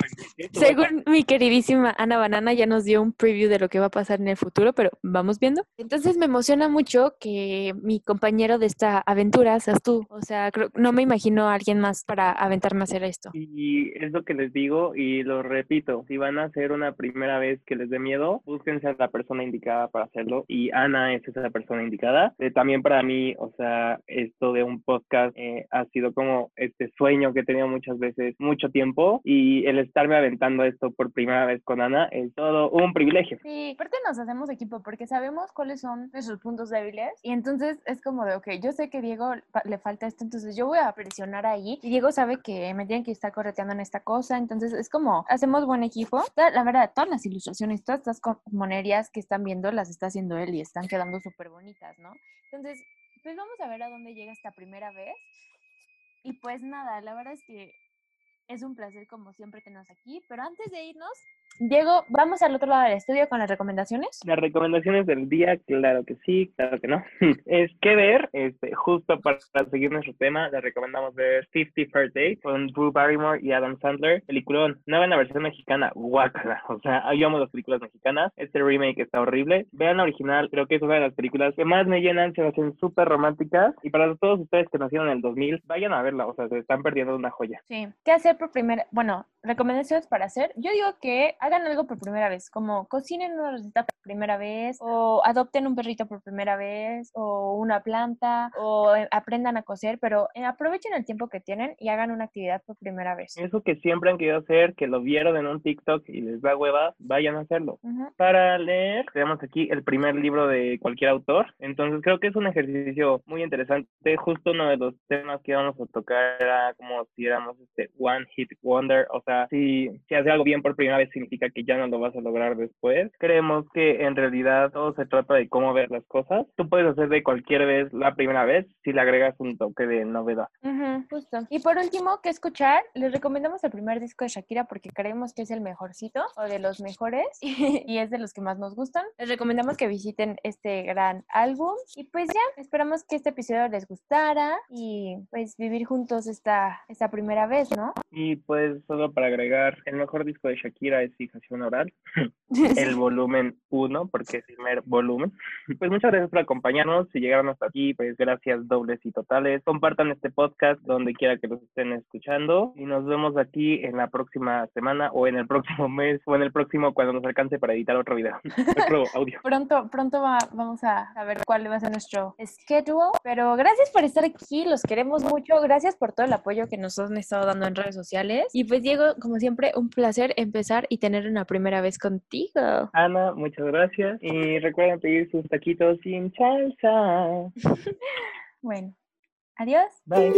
según mi queridísima Ana Banana ya nos dio un preview de lo que va a pasar en el futuro, pero vamos viendo. Entonces me emociona mucho que mi compañero de esta aventura seas tú. O sea, creo- no me imagino a alguien más para aventarme a hacer esto. Y es lo que les digo y lo repito, si van a hacer una primera vez que les dé miedo, búsquense a la persona indicada para hacerlo y Ana es esa persona indicada. Eh, también para mí, o sea, esto de un podcast eh, ha sido como este sueño que he tenido muchas veces, mucho tiempo y el estarme aventando esto por primera vez con Ana es todo un privilegio. Sí, aparte nos hacemos equipo porque sabemos cuáles son nuestros puntos débiles y entonces es como de, ok, yo sé que Diego le falta esto, entonces yo voy a presionar ahí y Diego sabe que me tienen que estar correteando en esta cosa, entonces es como, hacemos buen equipo. La verdad, todas las ilustraciones, todas estas monerías que están viendo las está haciendo él y están quedando súper bonitas, ¿no? Entonces, pues vamos a ver a dónde llega esta primera vez. Y pues nada, la verdad es que es un placer como siempre tenernos aquí, pero antes de irnos, Diego, vamos al otro lado del estudio con las recomendaciones. Las recomendaciones del día, claro que sí, claro que no. Es que ver, este, justo para, para seguir nuestro tema, les recomendamos ver 50 First Dates con Drew Barrymore y Adam Sandler. Peliculón, nueva en la versión mexicana, guácala. O sea, yo amo las películas mexicanas. Este remake está horrible. Vean la original, creo que es una de las películas que más me llenan, se me hacen súper románticas. Y para todos ustedes que nacieron en el 2000, vayan a verla, o sea, se están perdiendo una joya. Sí. ¿Qué hacer por primera? Bueno, recomendaciones para hacer. Yo digo que hagan algo por primera vez, como cocinen una receta por primera vez, o adopten un perrito por primera vez, o una planta, o eh, aprendan a coser, pero eh, aprovechen el tiempo que tienen y hagan una actividad por primera vez. Eso que siempre han querido hacer, que lo vieron en un TikTok y les da hueva, vayan a hacerlo. Ujú. para leer. Tenemos aquí el primer libro de cualquier autor. Entonces creo que es un ejercicio muy interesante. Justo uno de los temas que vamos a tocar era como si éramos este one hit wonder. O sea, si, si haces algo bien por primera vez significa que ya no lo vas a lograr después. Creemos que en realidad todo se trata de cómo ver las cosas. Tú puedes hacer de cualquier vez la primera vez si le agregas un toque de novedad. Ujú, justo. Y por último, ¿qué escuchar? Les recomendamos el primer disco de Shakira porque creemos que es el mejorcito o de los mejores y es de los que más nos gustan. Les recomendamos que visiten este gran álbum y pues ya, esperamos que este episodio les gustara y pues vivir juntos esta, esta primera vez, ¿no? Y pues solo para agregar, el mejor disco de Shakira es Oral. el volumen 1, porque es el primer volumen. Pues muchas gracias por acompañarnos. Si llegaron hasta aquí, pues gracias dobles y totales. Compartan este podcast donde quiera que los estén escuchando. Y nos vemos aquí en la próxima semana o en el próximo mes o en el próximo cuando nos alcance para editar otro video. Otro audio. Pronto, pronto va- vamos a saber cuál va a ser nuestro schedule. Pero gracias por estar aquí, los queremos mucho. Gracias por todo el apoyo que nos han estado dando en redes sociales. Y pues, Diego, como siempre, un placer empezar y tener una primera vez contigo. Ana, muchas gracias. Y recuerden pedir sus taquitos sin salsa. Bueno, adiós. Bye.